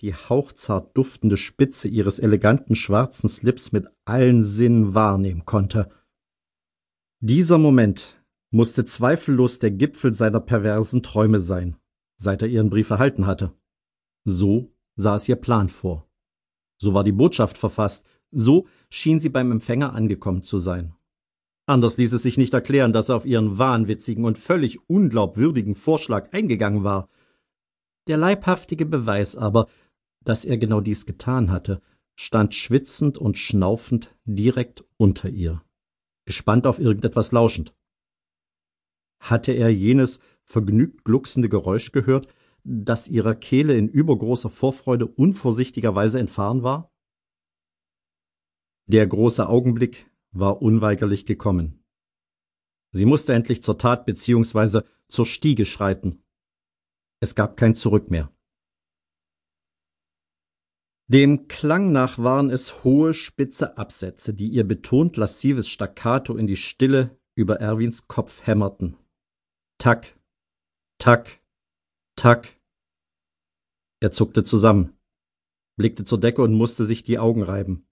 die hauchzart duftende Spitze ihres eleganten schwarzen Slips mit allen Sinnen wahrnehmen konnte. Dieser Moment musste zweifellos der Gipfel seiner perversen Träume sein, seit er ihren Brief erhalten hatte. So sah es ihr Plan vor. So war die Botschaft verfasst, so schien sie beim Empfänger angekommen zu sein. Anders ließ es sich nicht erklären, dass er auf ihren wahnwitzigen und völlig unglaubwürdigen Vorschlag eingegangen war. Der leibhaftige Beweis aber, dass er genau dies getan hatte, stand schwitzend und schnaufend direkt unter ihr, gespannt auf irgendetwas lauschend. Hatte er jenes vergnügt glucksende Geräusch gehört, das ihrer Kehle in übergroßer Vorfreude unvorsichtigerweise entfahren war? Der große Augenblick war unweigerlich gekommen. Sie musste endlich zur Tat beziehungsweise zur Stiege schreiten. Es gab kein Zurück mehr. Dem Klang nach waren es hohe, spitze Absätze, die ihr betont lassives Staccato in die Stille über Erwins Kopf hämmerten. Tack, tack, tack. Er zuckte zusammen, blickte zur Decke und musste sich die Augen reiben.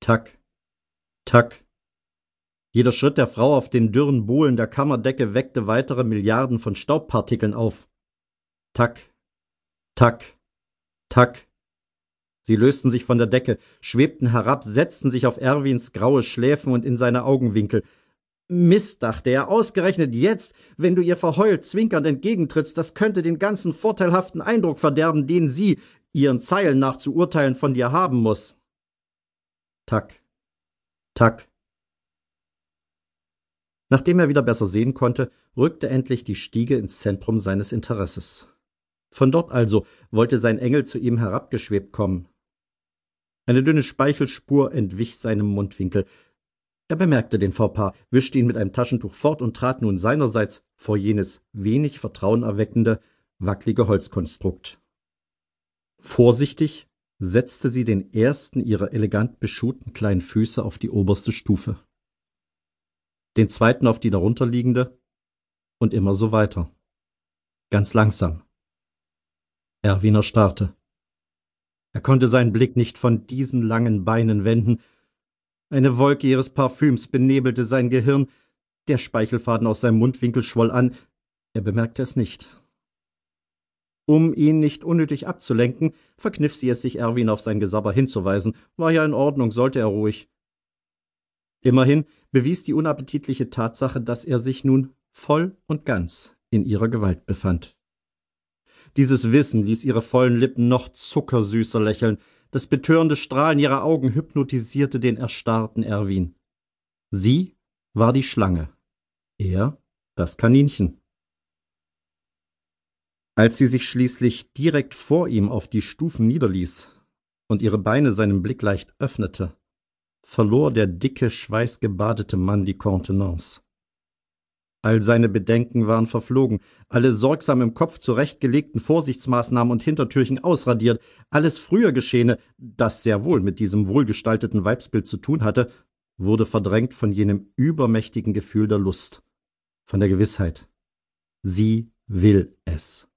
Tack, tack. Jeder Schritt der Frau auf den dürren Bohlen der Kammerdecke weckte weitere Milliarden von Staubpartikeln auf. Tack, tack, tack. Sie lösten sich von der Decke, schwebten herab, setzten sich auf Erwins graue Schläfen und in seine Augenwinkel. Mist, dachte er, ausgerechnet jetzt, wenn du ihr verheult zwinkernd entgegentrittst, das könnte den ganzen vorteilhaften Eindruck verderben, den sie, ihren Zeilen nach zu urteilen, von dir haben muss. Tack, tack. Nachdem er wieder besser sehen konnte, rückte endlich die Stiege ins Zentrum seines Interesses. Von dort also wollte sein Engel zu ihm herabgeschwebt kommen. Eine dünne Speichelspur entwich seinem Mundwinkel. Er bemerkte den Fauxpas, wischte ihn mit einem Taschentuch fort und trat nun seinerseits vor jenes wenig vertrauenerweckende, wackelige Holzkonstrukt. Vorsichtig setzte sie den ersten ihrer elegant beschuhten kleinen Füße auf die oberste Stufe, den zweiten auf die darunterliegende und immer so weiter. Ganz langsam. Erwin erstarrte. Er konnte seinen Blick nicht von diesen langen Beinen wenden. Eine Wolke ihres Parfüms benebelte sein Gehirn, der Speichelfaden aus seinem Mundwinkel schwoll an, er bemerkte es nicht. Um ihn nicht unnötig abzulenken, verkniff sie es sich, Erwin auf sein Gesabber hinzuweisen. War ja in Ordnung, sollte er ruhig. Immerhin bewies die unappetitliche Tatsache, dass er sich nun voll und ganz in ihrer Gewalt befand. Dieses Wissen ließ ihre vollen Lippen noch zuckersüßer lächeln. Das betörende Strahlen ihrer Augen hypnotisierte den erstarrten Erwin. Sie war die Schlange, er das Kaninchen. Als sie sich schließlich direkt vor ihm auf die Stufen niederließ und ihre Beine seinem Blick leicht öffnete, verlor der dicke, schweißgebadete Mann die Kontenance. All seine Bedenken waren verflogen, alle sorgsam im Kopf zurechtgelegten Vorsichtsmaßnahmen und Hintertürchen ausradiert, alles früher Geschehene, das sehr wohl mit diesem wohlgestalteten Weibsbild zu tun hatte, wurde verdrängt von jenem übermächtigen Gefühl der Lust, von der Gewissheit. Sie will es.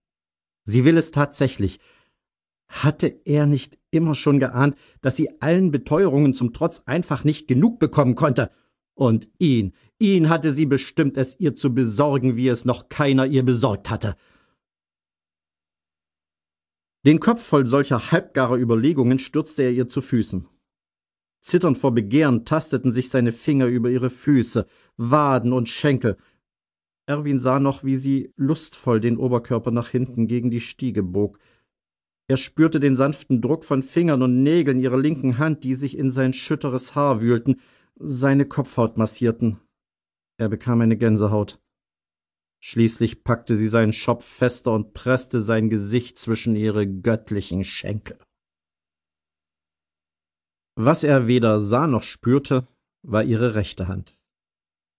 Sie will es tatsächlich. Hatte er nicht immer schon geahnt, dass sie allen Beteuerungen zum Trotz einfach nicht genug bekommen konnte? Und ihn, ihn hatte sie bestimmt, es ihr zu besorgen, wie es noch keiner ihr besorgt hatte. Den Kopf voll solcher halbgarer Überlegungen stürzte er ihr zu Füßen. Zitternd vor Begehren tasteten sich seine Finger über ihre Füße, Waden und Schenkel. Erwin sah noch, wie sie lustvoll den Oberkörper nach hinten gegen die Stiege bog. Er spürte den sanften Druck von Fingern und Nägeln ihrer linken Hand, die sich in sein schütteres Haar wühlten, seine Kopfhaut massierten. Er bekam eine Gänsehaut. Schließlich packte sie seinen Schopf fester und presste sein Gesicht zwischen ihre göttlichen Schenkel. Was er weder sah noch spürte, war ihre rechte Hand.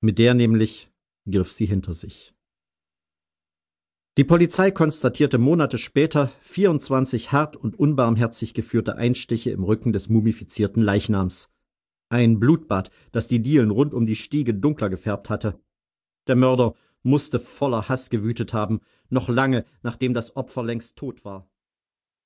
Mit der nämlich griff sie hinter sich. Die Polizei konstatierte Monate später 24 hart und unbarmherzig geführte Einstiche im Rücken des mumifizierten Leichnams. Ein Blutbad, das die Dielen rund um die Stiege dunkler gefärbt hatte. Der Mörder musste voller Hass gewütet haben, noch lange nachdem das Opfer längst tot war.